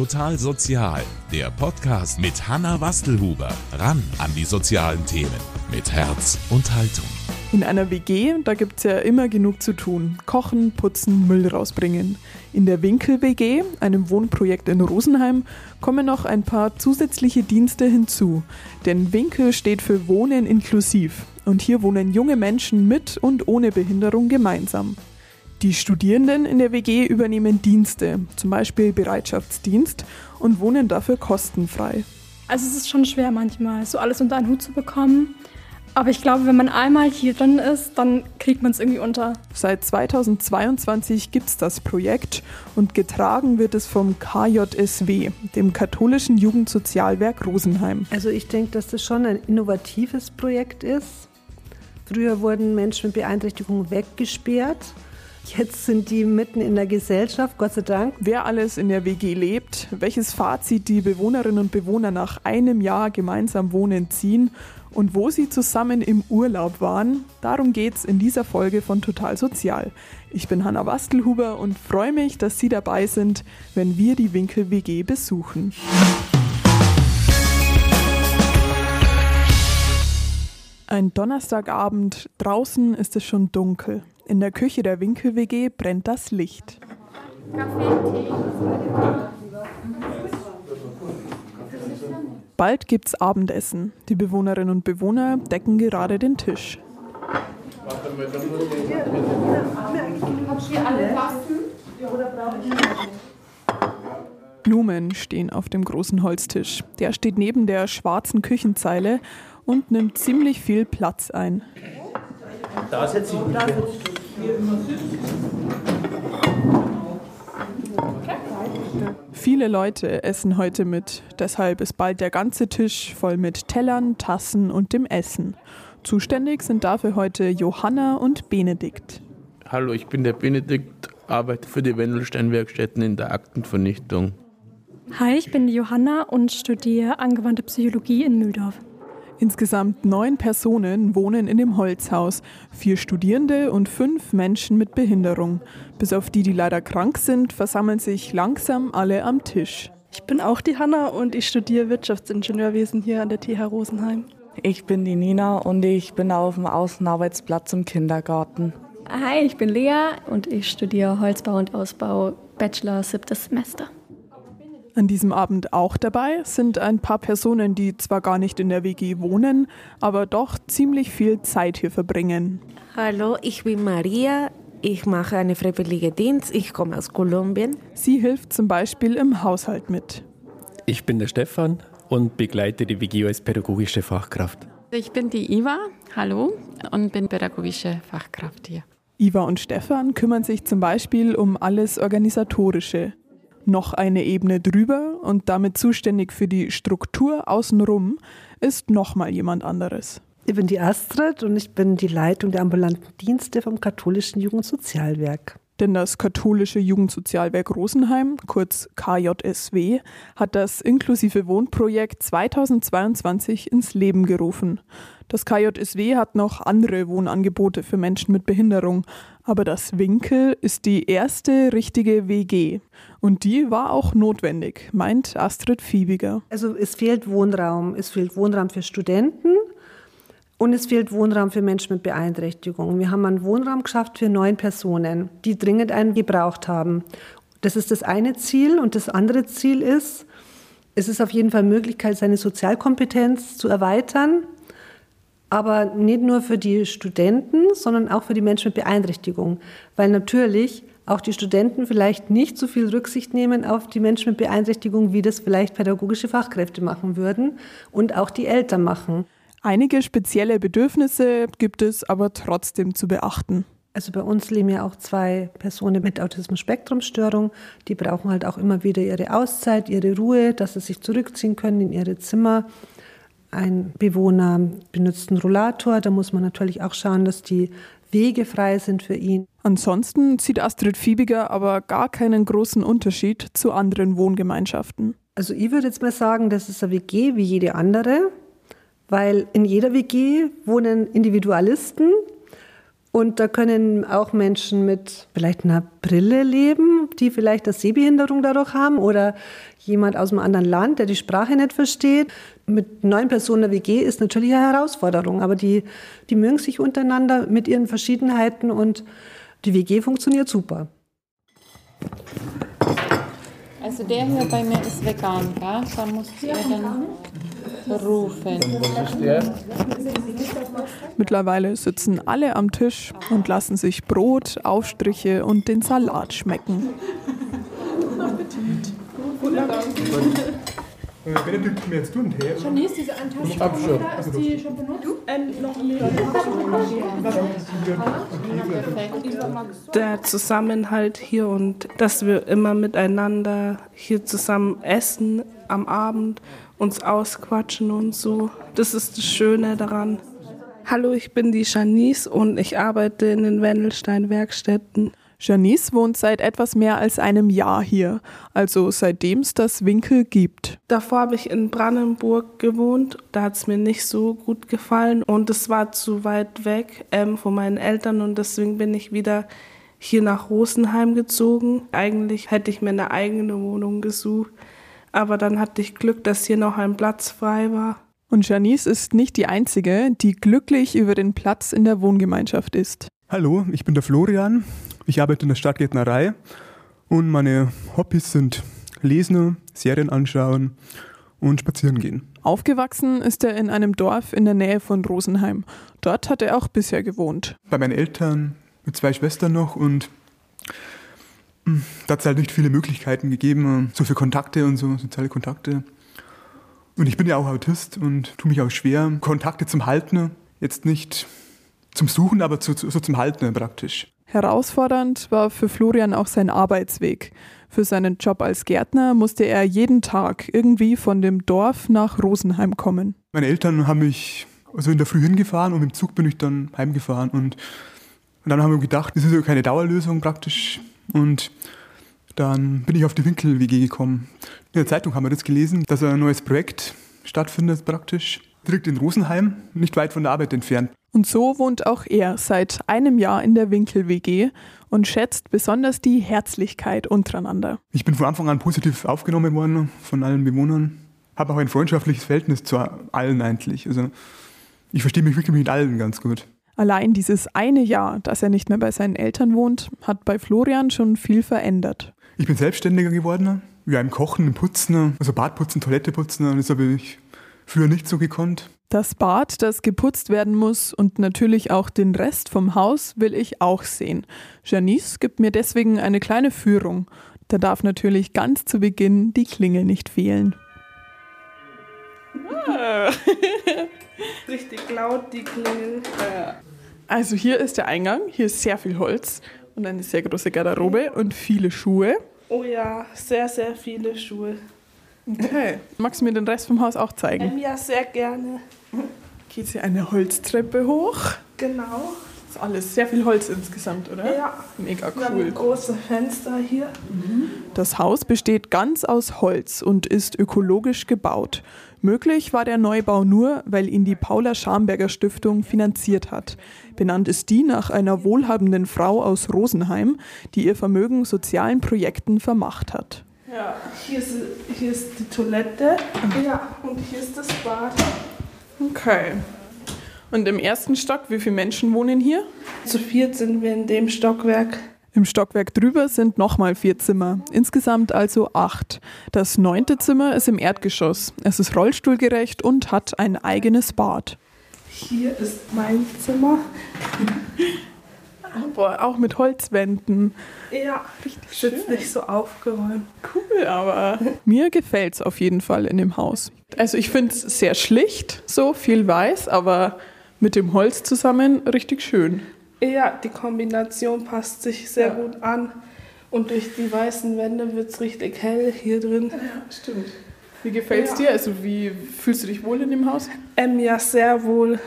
Total Sozial, der Podcast mit Hanna Wastelhuber. Ran an die sozialen Themen mit Herz und Haltung. In einer WG, da gibt es ja immer genug zu tun. Kochen, putzen, Müll rausbringen. In der Winkel-WG, einem Wohnprojekt in Rosenheim, kommen noch ein paar zusätzliche Dienste hinzu. Denn Winkel steht für Wohnen inklusiv. Und hier wohnen junge Menschen mit und ohne Behinderung gemeinsam. Die Studierenden in der WG übernehmen Dienste, zum Beispiel Bereitschaftsdienst, und wohnen dafür kostenfrei. Also es ist schon schwer manchmal, so alles unter einen Hut zu bekommen. Aber ich glaube, wenn man einmal hier drin ist, dann kriegt man es irgendwie unter. Seit 2022 gibt es das Projekt und getragen wird es vom KJSW, dem katholischen Jugendsozialwerk Rosenheim. Also ich denke, dass das schon ein innovatives Projekt ist. Früher wurden Menschen mit Beeinträchtigung weggesperrt. Jetzt sind die mitten in der Gesellschaft, Gott sei Dank. Wer alles in der WG lebt, welches Fazit die Bewohnerinnen und Bewohner nach einem Jahr gemeinsam wohnen ziehen und wo sie zusammen im Urlaub waren, darum geht's in dieser Folge von Total Sozial. Ich bin Hanna Wastelhuber und freue mich, dass Sie dabei sind, wenn wir die Winkel WG besuchen. Ein Donnerstagabend, draußen ist es schon dunkel. In der Küche der Winkel WG brennt das Licht. Kaffee, Tee. Bald gibt's Abendessen. Die Bewohnerinnen und Bewohner decken gerade den Tisch. Blumen stehen auf dem großen Holztisch. Der steht neben der schwarzen Küchenzeile und nimmt ziemlich viel Platz ein. Da setze ich mich. Viele Leute essen heute mit, deshalb ist bald der ganze Tisch voll mit Tellern, Tassen und dem Essen. Zuständig sind dafür heute Johanna und Benedikt. Hallo, ich bin der Benedikt, arbeite für die Wendelstein-Werkstätten in der Aktenvernichtung. Hi, ich bin die Johanna und studiere angewandte Psychologie in Mühldorf. Insgesamt neun Personen wohnen in dem Holzhaus, vier Studierende und fünf Menschen mit Behinderung. Bis auf die, die leider krank sind, versammeln sich langsam alle am Tisch. Ich bin auch die Hanna und ich studiere Wirtschaftsingenieurwesen hier an der TH Rosenheim. Ich bin die Nina und ich bin auf dem Außenarbeitsplatz im Kindergarten. Hi, ich bin Lea und ich studiere Holzbau und Ausbau, Bachelor, siebtes Semester. An diesem Abend auch dabei sind ein paar Personen, die zwar gar nicht in der WG wohnen, aber doch ziemlich viel Zeit hier verbringen. Hallo, ich bin Maria. Ich mache einen freiwilligen Dienst. Ich komme aus Kolumbien. Sie hilft zum Beispiel im Haushalt mit. Ich bin der Stefan und begleite die WG als pädagogische Fachkraft. Ich bin die Iva, hallo, und bin pädagogische Fachkraft hier. Iva und Stefan kümmern sich zum Beispiel um alles Organisatorische noch eine Ebene drüber und damit zuständig für die Struktur außenrum ist nochmal jemand anderes. Ich bin die Astrid und ich bin die Leitung der ambulanten Dienste vom katholischen Jugendsozialwerk. Denn das katholische Jugendsozialwerk Rosenheim, kurz KJSW, hat das inklusive Wohnprojekt 2022 ins Leben gerufen. Das KJSW hat noch andere Wohnangebote für Menschen mit Behinderung, aber das Winkel ist die erste richtige WG. Und die war auch notwendig, meint Astrid Fiebiger. Also es fehlt Wohnraum. Es fehlt Wohnraum für Studenten und es fehlt Wohnraum für Menschen mit Beeinträchtigung. Wir haben einen Wohnraum geschafft für neun Personen, die dringend einen gebraucht haben. Das ist das eine Ziel. Und das andere Ziel ist, es ist auf jeden Fall Möglichkeit, seine Sozialkompetenz zu erweitern. Aber nicht nur für die Studenten, sondern auch für die Menschen mit Beeinträchtigung. Weil natürlich auch die Studenten vielleicht nicht so viel Rücksicht nehmen auf die Menschen mit Beeinträchtigung, wie das vielleicht pädagogische Fachkräfte machen würden und auch die Eltern machen. Einige spezielle Bedürfnisse gibt es aber trotzdem zu beachten. Also bei uns leben ja auch zwei Personen mit Autismus-Spektrum-Störung. Die brauchen halt auch immer wieder ihre Auszeit, ihre Ruhe, dass sie sich zurückziehen können in ihre Zimmer. Ein Bewohner benutzt einen Rollator. Da muss man natürlich auch schauen, dass die Wege frei sind für ihn. Ansonsten sieht Astrid Fiebiger aber gar keinen großen Unterschied zu anderen Wohngemeinschaften. Also ich würde jetzt mal sagen, das ist eine WG wie jede andere weil in jeder WG wohnen Individualisten Und da können auch Menschen mit vielleicht einer Brille leben, die vielleicht eine Sehbehinderung dadurch haben oder jemand aus einem anderen Land, der die Sprache nicht versteht. Mit neun Personen der WG ist natürlich eine Herausforderung, aber die, die mögen sich untereinander mit ihren Verschiedenheiten und die WG funktioniert super. Also der hier bei mir ist vegan, gell? Da musst ihr dann rufen. Mittlerweile sitzen alle am Tisch und lassen sich Brot, Aufstriche und den Salat schmecken. Benedikt, mir jetzt du einen Tee? Janice, diese Antaste, Ich hab schon. ist die schon benutzt? Ähm, noch mehr. der Zusammenhalt hier und dass wir immer miteinander hier zusammen essen am Abend, uns ausquatschen und so. Das ist das Schöne daran. Hallo, ich bin die Janice und ich arbeite in den Wendelstein-Werkstätten. Janice wohnt seit etwas mehr als einem Jahr hier, also seitdem es das Winkel gibt. Davor habe ich in Brandenburg gewohnt. Da hat es mir nicht so gut gefallen und es war zu weit weg ähm, von meinen Eltern und deswegen bin ich wieder hier nach Rosenheim gezogen. Eigentlich hätte ich mir eine eigene Wohnung gesucht, aber dann hatte ich Glück, dass hier noch ein Platz frei war. Und Janice ist nicht die Einzige, die glücklich über den Platz in der Wohngemeinschaft ist. Hallo, ich bin der Florian. Ich arbeite in der Stadtgärtnerei und meine Hobbys sind Lesen, Serien anschauen und spazieren gehen. Aufgewachsen ist er in einem Dorf in der Nähe von Rosenheim. Dort hat er auch bisher gewohnt. Bei meinen Eltern mit zwei Schwestern noch und mm, da hat es halt nicht viele Möglichkeiten gegeben, so für Kontakte und so, soziale Kontakte. Und ich bin ja auch Autist und tue mich auch schwer, Kontakte zum Halten. Jetzt nicht zum Suchen, aber zu, so zum Halten praktisch. Herausfordernd war für Florian auch sein Arbeitsweg. Für seinen Job als Gärtner musste er jeden Tag irgendwie von dem Dorf nach Rosenheim kommen. Meine Eltern haben mich also in der Früh hingefahren und im Zug bin ich dann heimgefahren. Und, und dann haben wir gedacht, das ist ja keine Dauerlösung praktisch. Und dann bin ich auf die Winkel-WG gekommen. In der Zeitung haben wir das gelesen, dass ein neues Projekt stattfindet praktisch. Direkt in Rosenheim, nicht weit von der Arbeit entfernt. Und so wohnt auch er seit einem Jahr in der Winkel-WG und schätzt besonders die Herzlichkeit untereinander. Ich bin von Anfang an positiv aufgenommen worden von allen Bewohnern. Habe auch ein freundschaftliches Verhältnis zu allen eigentlich. Also ich verstehe mich wirklich mit allen ganz gut. Allein dieses eine Jahr, dass er nicht mehr bei seinen Eltern wohnt, hat bei Florian schon viel verändert. Ich bin selbstständiger geworden, ja im Kochen, im Putzen, also Badputzen, Toilette putzen, das habe ich früher nicht so gekonnt. Das Bad, das geputzt werden muss und natürlich auch den Rest vom Haus will ich auch sehen. Janice gibt mir deswegen eine kleine Führung. Da darf natürlich ganz zu Beginn die Klingel nicht fehlen. Richtig laut die Klingel. Also hier ist der Eingang, hier ist sehr viel Holz und eine sehr große Garderobe und viele Schuhe. Oh ja, sehr, sehr viele Schuhe. Okay. Magst du mir den Rest vom Haus auch zeigen? Ähm, ja, sehr gerne. Geht hier eine Holztreppe hoch. Genau. Das ist alles sehr viel Holz insgesamt, oder? Ja. Mega Wir haben cool. große Fenster hier. Das Haus besteht ganz aus Holz und ist ökologisch gebaut. Möglich war der Neubau nur, weil ihn die Paula Schamberger Stiftung finanziert hat. Benannt ist die nach einer wohlhabenden Frau aus Rosenheim, die ihr Vermögen sozialen Projekten vermacht hat. Ja, hier ist, hier ist die Toilette. Ja, und hier ist das Bad. Okay. Und im ersten Stock, wie viele Menschen wohnen hier? Zu viert sind wir in dem Stockwerk. Im Stockwerk drüber sind nochmal vier Zimmer, insgesamt also acht. Das neunte Zimmer ist im Erdgeschoss. Es ist rollstuhlgerecht und hat ein eigenes Bad. Hier ist mein Zimmer. Boah, auch mit Holzwänden. Ja, richtig schön. Sitzt nicht so aufgeräumt. Cool, aber mir gefällt es auf jeden Fall in dem Haus. Also ich finde es sehr schlicht, so viel weiß, aber mit dem Holz zusammen richtig schön. Ja, die Kombination passt sich sehr gut an. Und durch die weißen Wände wird es richtig hell hier drin. Ja, stimmt. Wie gefällt es dir? Also wie fühlst du dich wohl in dem Haus? Ähm, ja, sehr wohl.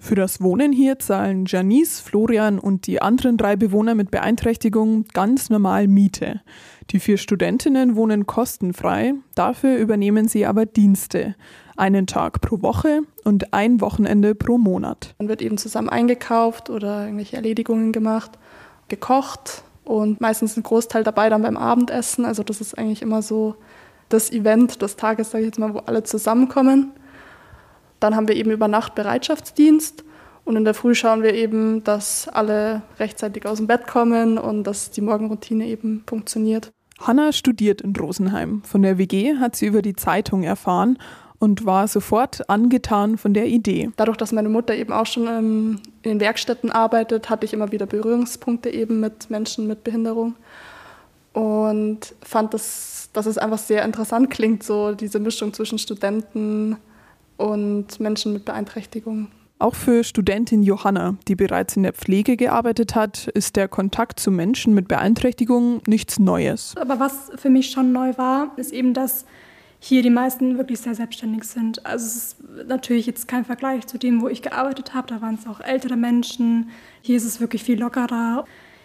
Für das Wohnen hier zahlen Janice, Florian und die anderen drei Bewohner mit Beeinträchtigung ganz normal Miete. Die vier Studentinnen wohnen kostenfrei, dafür übernehmen sie aber Dienste. Einen Tag pro Woche und ein Wochenende pro Monat. Dann wird eben zusammen eingekauft oder irgendwelche Erledigungen gemacht, gekocht und meistens ein Großteil dabei dann beim Abendessen. Also das ist eigentlich immer so das Event des Tages, sage ich jetzt mal, wo alle zusammenkommen. Dann haben wir eben über Nacht Bereitschaftsdienst und in der Früh schauen wir eben, dass alle rechtzeitig aus dem Bett kommen und dass die Morgenroutine eben funktioniert. Hanna studiert in Rosenheim. Von der WG hat sie über die Zeitung erfahren und war sofort angetan von der Idee. Dadurch, dass meine Mutter eben auch schon ähm, in den Werkstätten arbeitet, hatte ich immer wieder Berührungspunkte eben mit Menschen mit Behinderung und fand, das, dass es einfach sehr interessant klingt, so diese Mischung zwischen Studenten und Menschen mit Beeinträchtigung. Auch für Studentin Johanna, die bereits in der Pflege gearbeitet hat, ist der Kontakt zu Menschen mit Beeinträchtigung nichts Neues. Aber was für mich schon neu war, ist eben, dass hier die meisten wirklich sehr selbstständig sind. Also es ist natürlich jetzt kein Vergleich zu dem, wo ich gearbeitet habe. Da waren es auch ältere Menschen. Hier ist es wirklich viel lockerer.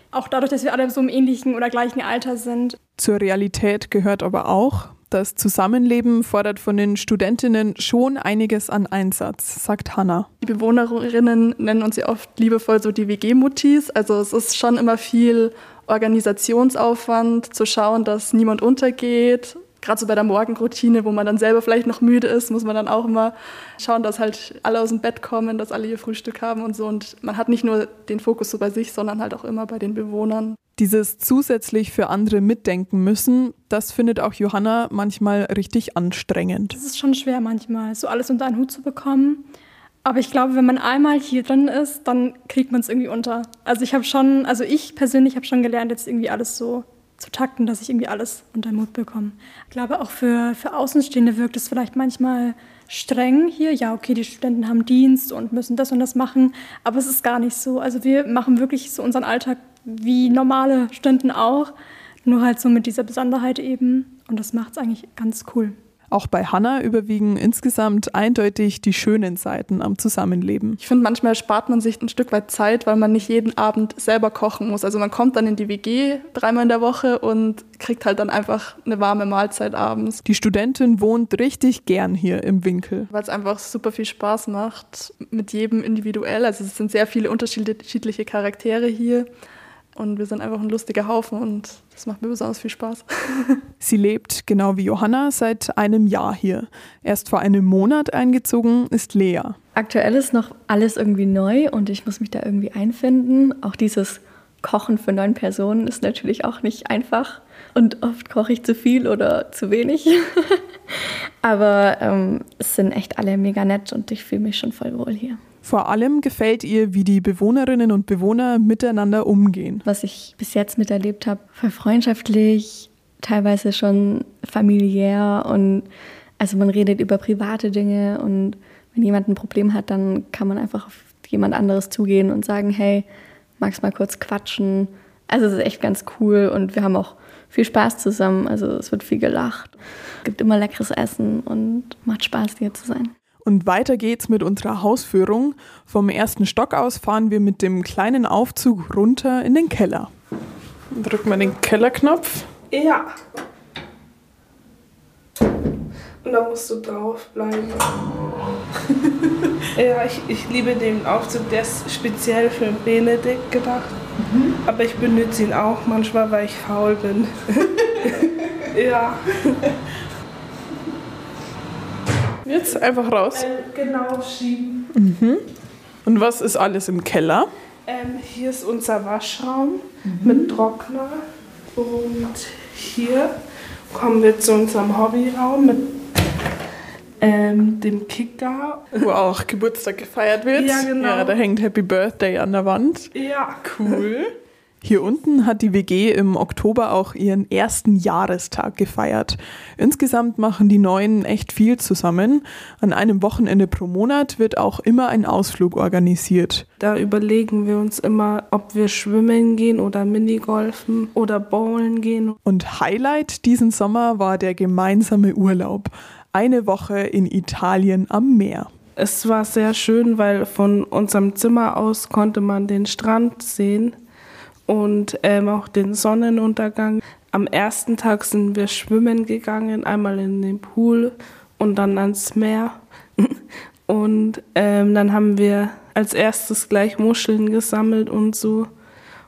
Auch dadurch, dass wir alle so im ähnlichen oder gleichen Alter sind. Zur Realität gehört aber auch, das Zusammenleben fordert von den Studentinnen schon einiges an Einsatz, sagt Hanna. Die Bewohnerinnen nennen uns ja oft liebevoll so die WG-Mutis. Also es ist schon immer viel Organisationsaufwand, zu schauen, dass niemand untergeht. Gerade so bei der Morgenroutine, wo man dann selber vielleicht noch müde ist, muss man dann auch immer schauen, dass halt alle aus dem Bett kommen, dass alle ihr Frühstück haben und so. Und man hat nicht nur den Fokus so bei sich, sondern halt auch immer bei den Bewohnern. Dieses zusätzlich für andere mitdenken müssen, das findet auch Johanna manchmal richtig anstrengend. Es ist schon schwer manchmal, so alles unter einen Hut zu bekommen. Aber ich glaube, wenn man einmal hier drin ist, dann kriegt man es irgendwie unter. Also ich habe schon, also ich persönlich habe schon gelernt, jetzt irgendwie alles so zu takten, dass ich irgendwie alles unter den Hut bekomme. Ich glaube, auch für, für Außenstehende wirkt es vielleicht manchmal streng hier. Ja, okay, die Studenten haben Dienst und müssen das und das machen, aber es ist gar nicht so. Also wir machen wirklich so unseren Alltag wie normale Studenten auch, nur halt so mit dieser Besonderheit eben. Und das macht es eigentlich ganz cool. Auch bei Hannah überwiegen insgesamt eindeutig die schönen Seiten am Zusammenleben. Ich finde, manchmal spart man sich ein Stück weit Zeit, weil man nicht jeden Abend selber kochen muss. Also man kommt dann in die WG dreimal in der Woche und kriegt halt dann einfach eine warme Mahlzeit abends. Die Studentin wohnt richtig gern hier im Winkel. Weil es einfach super viel Spaß macht, mit jedem individuell. Also es sind sehr viele unterschiedliche Charaktere hier. Und wir sind einfach ein lustiger Haufen und das macht mir besonders viel Spaß. Sie lebt, genau wie Johanna, seit einem Jahr hier. Erst vor einem Monat eingezogen ist Lea. Aktuell ist noch alles irgendwie neu und ich muss mich da irgendwie einfinden. Auch dieses Kochen für neun Personen ist natürlich auch nicht einfach. Und oft koche ich zu viel oder zu wenig. Aber ähm, es sind echt alle mega nett und ich fühle mich schon voll wohl hier. Vor allem gefällt ihr, wie die Bewohnerinnen und Bewohner miteinander umgehen. Was ich bis jetzt miterlebt habe, voll freundschaftlich, teilweise schon familiär und also man redet über private Dinge und wenn jemand ein Problem hat, dann kann man einfach auf jemand anderes zugehen und sagen, hey, magst mal kurz quatschen. Also es ist echt ganz cool und wir haben auch viel Spaß zusammen. Also es wird viel gelacht. Es gibt immer leckeres Essen und macht Spaß, hier zu sein. Und weiter geht's mit unserer Hausführung. Vom ersten Stock aus fahren wir mit dem kleinen Aufzug runter in den Keller. Drücken wir den Kellerknopf. Ja. Und da musst du drauf bleiben. ja, ich, ich liebe den Aufzug, der ist speziell für Benedikt gedacht. Mhm. Aber ich benutze ihn auch manchmal, weil ich faul bin. ja. Jetzt einfach raus. Äh, genau, schieben. Mhm. Und was ist alles im Keller? Ähm, hier ist unser Waschraum mhm. mit Trockner. Und hier kommen wir zu unserem Hobbyraum mit ähm, dem Kicker. Wo auch Geburtstag gefeiert wird. Ja, genau. Ja, da hängt Happy Birthday an der Wand. Ja. Cool. Hier unten hat die WG im Oktober auch ihren ersten Jahrestag gefeiert. Insgesamt machen die Neuen echt viel zusammen. An einem Wochenende pro Monat wird auch immer ein Ausflug organisiert. Da überlegen wir uns immer, ob wir schwimmen gehen oder Minigolfen oder bowlen gehen. Und Highlight diesen Sommer war der gemeinsame Urlaub. Eine Woche in Italien am Meer. Es war sehr schön, weil von unserem Zimmer aus konnte man den Strand sehen und ähm, auch den Sonnenuntergang. Am ersten Tag sind wir schwimmen gegangen, einmal in den Pool und dann ans Meer. Und ähm, dann haben wir als erstes gleich Muscheln gesammelt und so.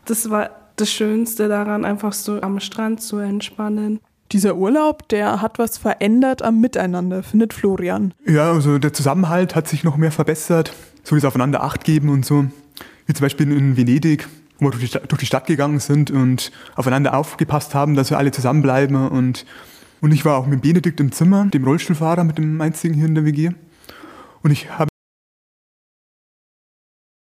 Das war das Schönste daran, einfach so am Strand zu entspannen. Dieser Urlaub, der hat was verändert am Miteinander, findet Florian. Ja, also der Zusammenhalt hat sich noch mehr verbessert, so wie es aufeinander Acht geben und so. Wie zum Beispiel in Venedig, wo wir durch die, Stadt, durch die Stadt gegangen sind und aufeinander aufgepasst haben, dass wir alle zusammenbleiben. Und, und ich war auch mit Benedikt im Zimmer, dem Rollstuhlfahrer, mit dem einzigen hier in der WG. Und ich habe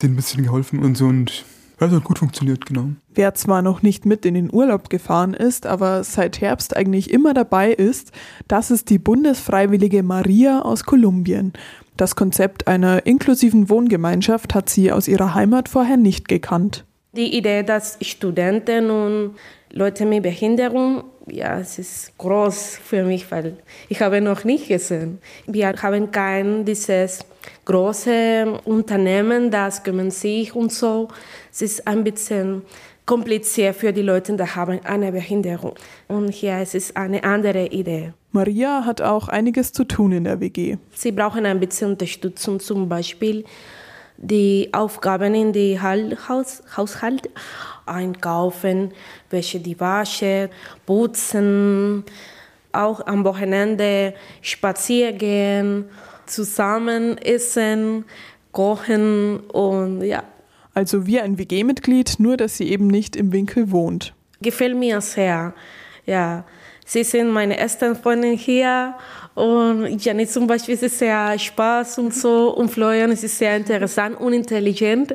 denen ein bisschen geholfen und so und das hat gut funktioniert, genau. Wer zwar noch nicht mit in den Urlaub gefahren ist, aber seit Herbst eigentlich immer dabei ist, das ist die Bundesfreiwillige Maria aus Kolumbien. Das Konzept einer inklusiven Wohngemeinschaft hat sie aus ihrer Heimat vorher nicht gekannt. Die Idee, dass Studenten und Leute mit Behinderung, ja, es ist groß für mich, weil ich habe noch nicht gesehen. Wir haben kein dieses große Unternehmen, das kümmern sich und so. Es ist ein bisschen kompliziert für die Leute, die haben eine Behinderung. Und hier ist es eine andere Idee. Maria hat auch einiges zu tun in der WG. Sie brauchen ein bisschen Unterstützung, zum Beispiel die Aufgaben in die Haus Haushalt einkaufen, welche die Wasche, putzen, auch am Wochenende spazieren gehen, zusammen essen, kochen und ja. Also wie ein WG-Mitglied, nur dass sie eben nicht im Winkel wohnt. Gefällt mir sehr. Ja, sie sind meine ersten Freunde hier und Janet zum Beispiel ist sehr Spaß und so und Florian ist sehr interessant und intelligent.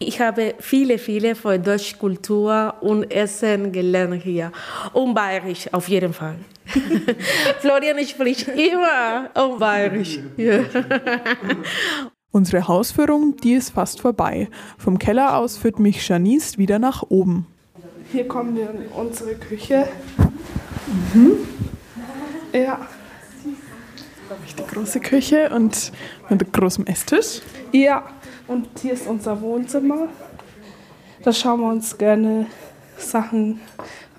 Ich habe viele, viele von deutscher Kultur und Essen gelernt hier und bayerisch auf jeden Fall. Florian spricht immer auf bayerisch. Ja. Unsere Hausführung, die ist fast vorbei. Vom Keller aus führt mich Janice wieder nach oben. Hier kommen wir in unsere Küche. Mhm. Ja die große Küche und mit großem Esstisch. Ja, und hier ist unser Wohnzimmer. Da schauen wir uns gerne Sachen,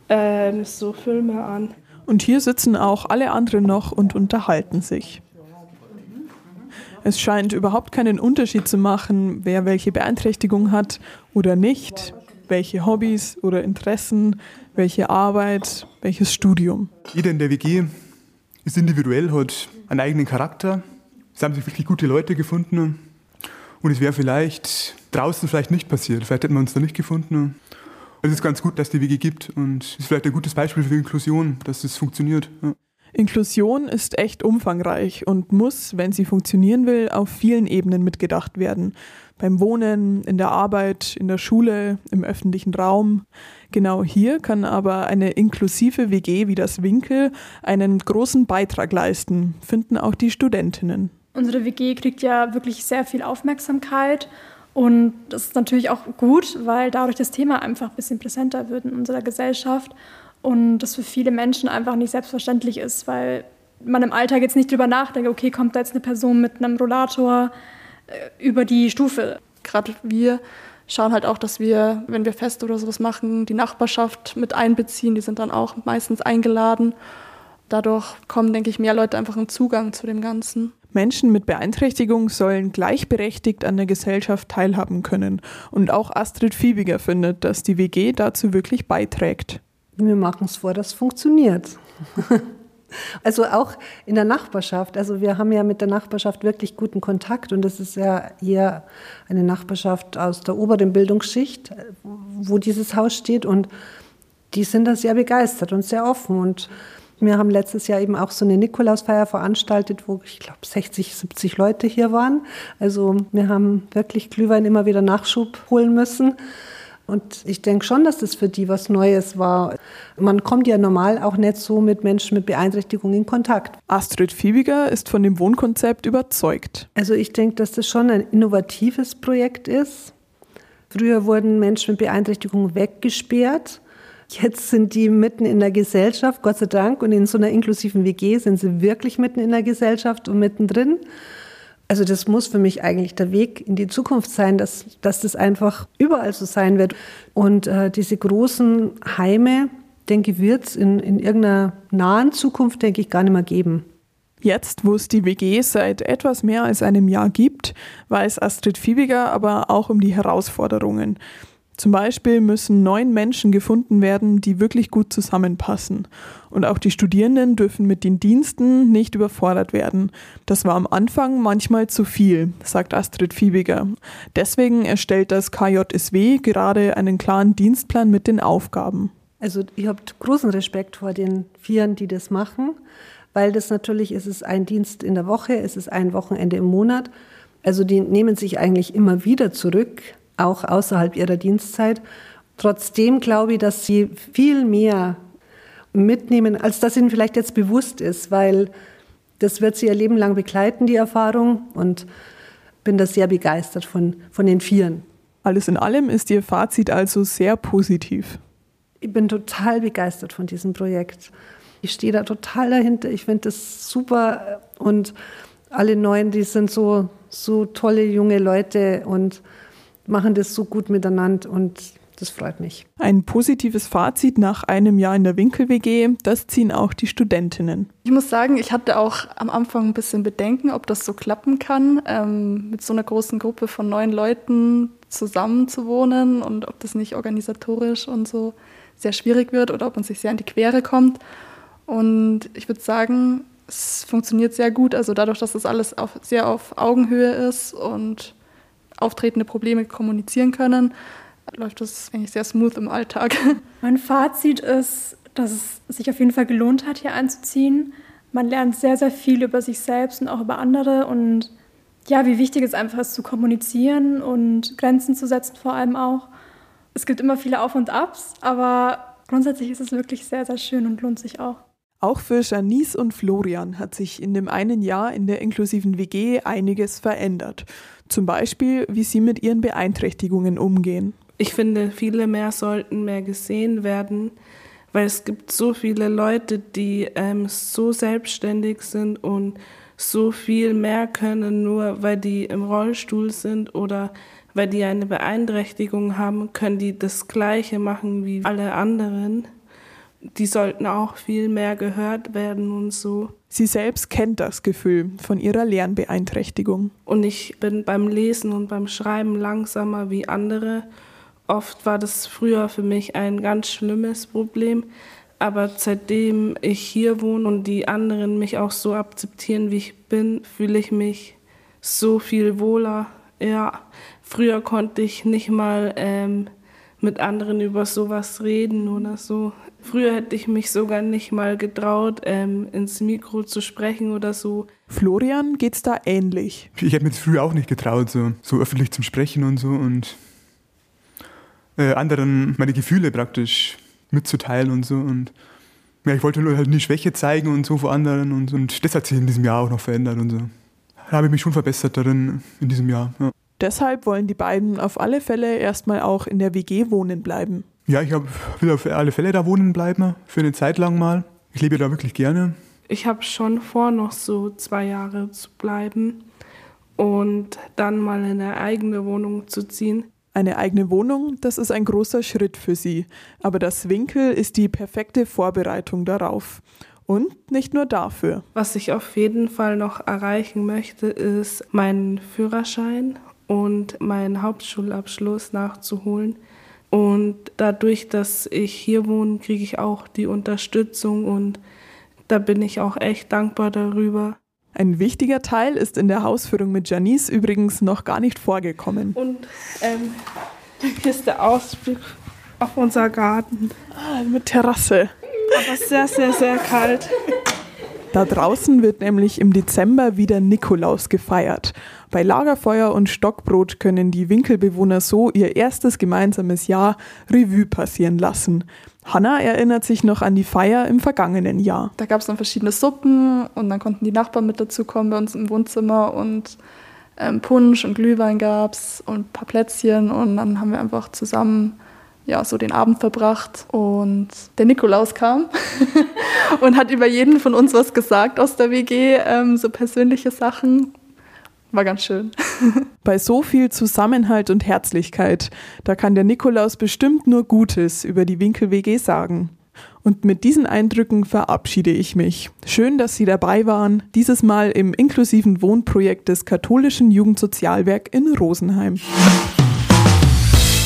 äh, so Filme an. Und hier sitzen auch alle anderen noch und unterhalten sich. Es scheint überhaupt keinen Unterschied zu machen, wer welche Beeinträchtigung hat oder nicht, welche Hobbys oder Interessen, welche Arbeit, welches Studium. Jeder in der WG ist individuell, hat einen eigenen Charakter. Es haben sich wirklich gute Leute gefunden. Und es wäre vielleicht draußen vielleicht nicht passiert. Vielleicht hätten wir uns da nicht gefunden. Es ist ganz gut, dass die WG gibt und es ist vielleicht ein gutes Beispiel für Inklusion, dass es funktioniert. Ja. Inklusion ist echt umfangreich und muss, wenn sie funktionieren will, auf vielen Ebenen mitgedacht werden. Beim Wohnen, in der Arbeit, in der Schule, im öffentlichen Raum. Genau hier kann aber eine inklusive WG wie das Winkel einen großen Beitrag leisten, finden auch die Studentinnen. Unsere WG kriegt ja wirklich sehr viel Aufmerksamkeit und das ist natürlich auch gut, weil dadurch das Thema einfach ein bisschen präsenter wird in unserer Gesellschaft und das für viele Menschen einfach nicht selbstverständlich ist, weil man im Alltag jetzt nicht drüber nachdenkt, okay, kommt da jetzt eine Person mit einem Rollator über die Stufe. Gerade wir schauen halt auch, dass wir, wenn wir Feste oder sowas machen, die Nachbarschaft mit einbeziehen. Die sind dann auch meistens eingeladen. Dadurch kommen, denke ich, mehr Leute einfach einen Zugang zu dem Ganzen. Menschen mit Beeinträchtigung sollen gleichberechtigt an der Gesellschaft teilhaben können. Und auch Astrid Fiebiger findet, dass die WG dazu wirklich beiträgt. Wir machen es vor, das funktioniert. Also auch in der Nachbarschaft. Also wir haben ja mit der Nachbarschaft wirklich guten Kontakt und es ist ja eher eine Nachbarschaft aus der oberen Bildungsschicht, wo dieses Haus steht und die sind da sehr begeistert und sehr offen und wir haben letztes Jahr eben auch so eine Nikolausfeier veranstaltet, wo ich glaube 60, 70 Leute hier waren. Also wir haben wirklich Glühwein immer wieder Nachschub holen müssen. Und ich denke schon, dass das für die was Neues war. Man kommt ja normal auch nicht so mit Menschen mit Beeinträchtigung in Kontakt. Astrid Fiebiger ist von dem Wohnkonzept überzeugt. Also ich denke, dass das schon ein innovatives Projekt ist. Früher wurden Menschen mit Beeinträchtigung weggesperrt. Jetzt sind die mitten in der Gesellschaft, Gott sei Dank. Und in so einer inklusiven WG sind sie wirklich mitten in der Gesellschaft und mittendrin. Also das muss für mich eigentlich der Weg in die Zukunft sein, dass, dass das einfach überall so sein wird. Und äh, diese großen Heime, denke ich, wird es in, in irgendeiner nahen Zukunft, denke ich, gar nicht mehr geben. Jetzt, wo es die WG seit etwas mehr als einem Jahr gibt, weiß Astrid Fiebiger aber auch um die Herausforderungen. Zum Beispiel müssen neun Menschen gefunden werden, die wirklich gut zusammenpassen. Und auch die Studierenden dürfen mit den Diensten nicht überfordert werden. Das war am Anfang manchmal zu viel, sagt Astrid Fiebiger. Deswegen erstellt das KJSW gerade einen klaren Dienstplan mit den Aufgaben. Also ich habe großen Respekt vor den Vieren, die das machen, weil das natürlich ist es ein Dienst in der Woche, es ist ein Wochenende im Monat. Also die nehmen sich eigentlich immer wieder zurück, auch außerhalb ihrer Dienstzeit. Trotzdem glaube ich, dass sie viel mehr mitnehmen, als das ihnen vielleicht jetzt bewusst ist, weil das wird sie ihr Leben lang begleiten, die Erfahrung. Und bin da sehr begeistert von, von den Vieren. Alles in allem ist Ihr Fazit also sehr positiv. Ich bin total begeistert von diesem Projekt. Ich stehe da total dahinter. Ich finde das super. Und alle Neuen, die sind so, so tolle junge Leute und machen das so gut miteinander und das freut mich. Ein positives Fazit nach einem Jahr in der Winkel-WG, das ziehen auch die Studentinnen. Ich muss sagen, ich hatte auch am Anfang ein bisschen Bedenken, ob das so klappen kann, ähm, mit so einer großen Gruppe von neun Leuten zusammen zu wohnen und ob das nicht organisatorisch und so sehr schwierig wird oder ob man sich sehr in die Quere kommt. Und ich würde sagen, es funktioniert sehr gut. Also dadurch, dass das alles auf, sehr auf Augenhöhe ist und auftretende Probleme kommunizieren können, läuft das eigentlich sehr smooth im Alltag. Mein Fazit ist, dass es sich auf jeden Fall gelohnt hat, hier einzuziehen. Man lernt sehr, sehr viel über sich selbst und auch über andere und ja, wie wichtig es einfach ist zu kommunizieren und Grenzen zu setzen vor allem auch. Es gibt immer viele Auf und Abs, aber grundsätzlich ist es wirklich sehr, sehr schön und lohnt sich auch. Auch für Janice und Florian hat sich in dem einen Jahr in der inklusiven WG einiges verändert. Zum Beispiel, wie sie mit ihren Beeinträchtigungen umgehen. Ich finde, viele mehr sollten mehr gesehen werden, weil es gibt so viele Leute, die ähm, so selbstständig sind und so viel mehr können, nur weil die im Rollstuhl sind oder weil die eine Beeinträchtigung haben, können die das Gleiche machen wie alle anderen die sollten auch viel mehr gehört werden und so. Sie selbst kennt das Gefühl von ihrer Lernbeeinträchtigung. Und ich bin beim Lesen und beim Schreiben langsamer wie andere. Oft war das früher für mich ein ganz schlimmes Problem. Aber seitdem ich hier wohne und die anderen mich auch so akzeptieren, wie ich bin, fühle ich mich so viel wohler. Ja, früher konnte ich nicht mal ähm, mit anderen über sowas reden oder so. Früher hätte ich mich sogar nicht mal getraut, ähm, ins Mikro zu sprechen oder so. Florian geht's da ähnlich. Ich hätte mir das früher auch nicht getraut, so, so öffentlich zum Sprechen und so und äh, anderen meine Gefühle praktisch mitzuteilen und so. Und ja, ich wollte nur halt nie Schwäche zeigen und so vor anderen und, und das hat sich in diesem Jahr auch noch verändert und so. Da habe ich mich schon verbessert darin in diesem Jahr. Ja. Deshalb wollen die beiden auf alle Fälle erstmal auch in der WG wohnen bleiben. Ja, ich hab, will auf alle Fälle da wohnen bleiben, für eine Zeit lang mal. Ich lebe da wirklich gerne. Ich habe schon vor, noch so zwei Jahre zu bleiben und dann mal in eine eigene Wohnung zu ziehen. Eine eigene Wohnung, das ist ein großer Schritt für sie. Aber das Winkel ist die perfekte Vorbereitung darauf. Und nicht nur dafür. Was ich auf jeden Fall noch erreichen möchte, ist meinen Führerschein und meinen Hauptschulabschluss nachzuholen. Und dadurch, dass ich hier wohne, kriege ich auch die Unterstützung und da bin ich auch echt dankbar darüber. Ein wichtiger Teil ist in der Hausführung mit Janice übrigens noch gar nicht vorgekommen. Und ähm, hier ist der Ausblick auf unser Garten. Ah, mit Terrasse. Aber sehr, sehr, sehr kalt. Da draußen wird nämlich im Dezember wieder Nikolaus gefeiert. Bei Lagerfeuer und Stockbrot können die Winkelbewohner so ihr erstes gemeinsames Jahr Revue passieren lassen. Hanna erinnert sich noch an die Feier im vergangenen Jahr. Da gab es dann verschiedene Suppen und dann konnten die Nachbarn mit dazukommen bei uns im Wohnzimmer und ähm, Punsch und Glühwein gab es und ein paar Plätzchen und dann haben wir einfach zusammen ja, so den Abend verbracht und der Nikolaus kam und hat über jeden von uns was gesagt aus der WG, ähm, so persönliche Sachen. War ganz schön. Bei so viel Zusammenhalt und Herzlichkeit, da kann der Nikolaus bestimmt nur Gutes über die Winkel-WG sagen. Und mit diesen Eindrücken verabschiede ich mich. Schön, dass Sie dabei waren, dieses Mal im inklusiven Wohnprojekt des katholischen Jugendsozialwerk in Rosenheim.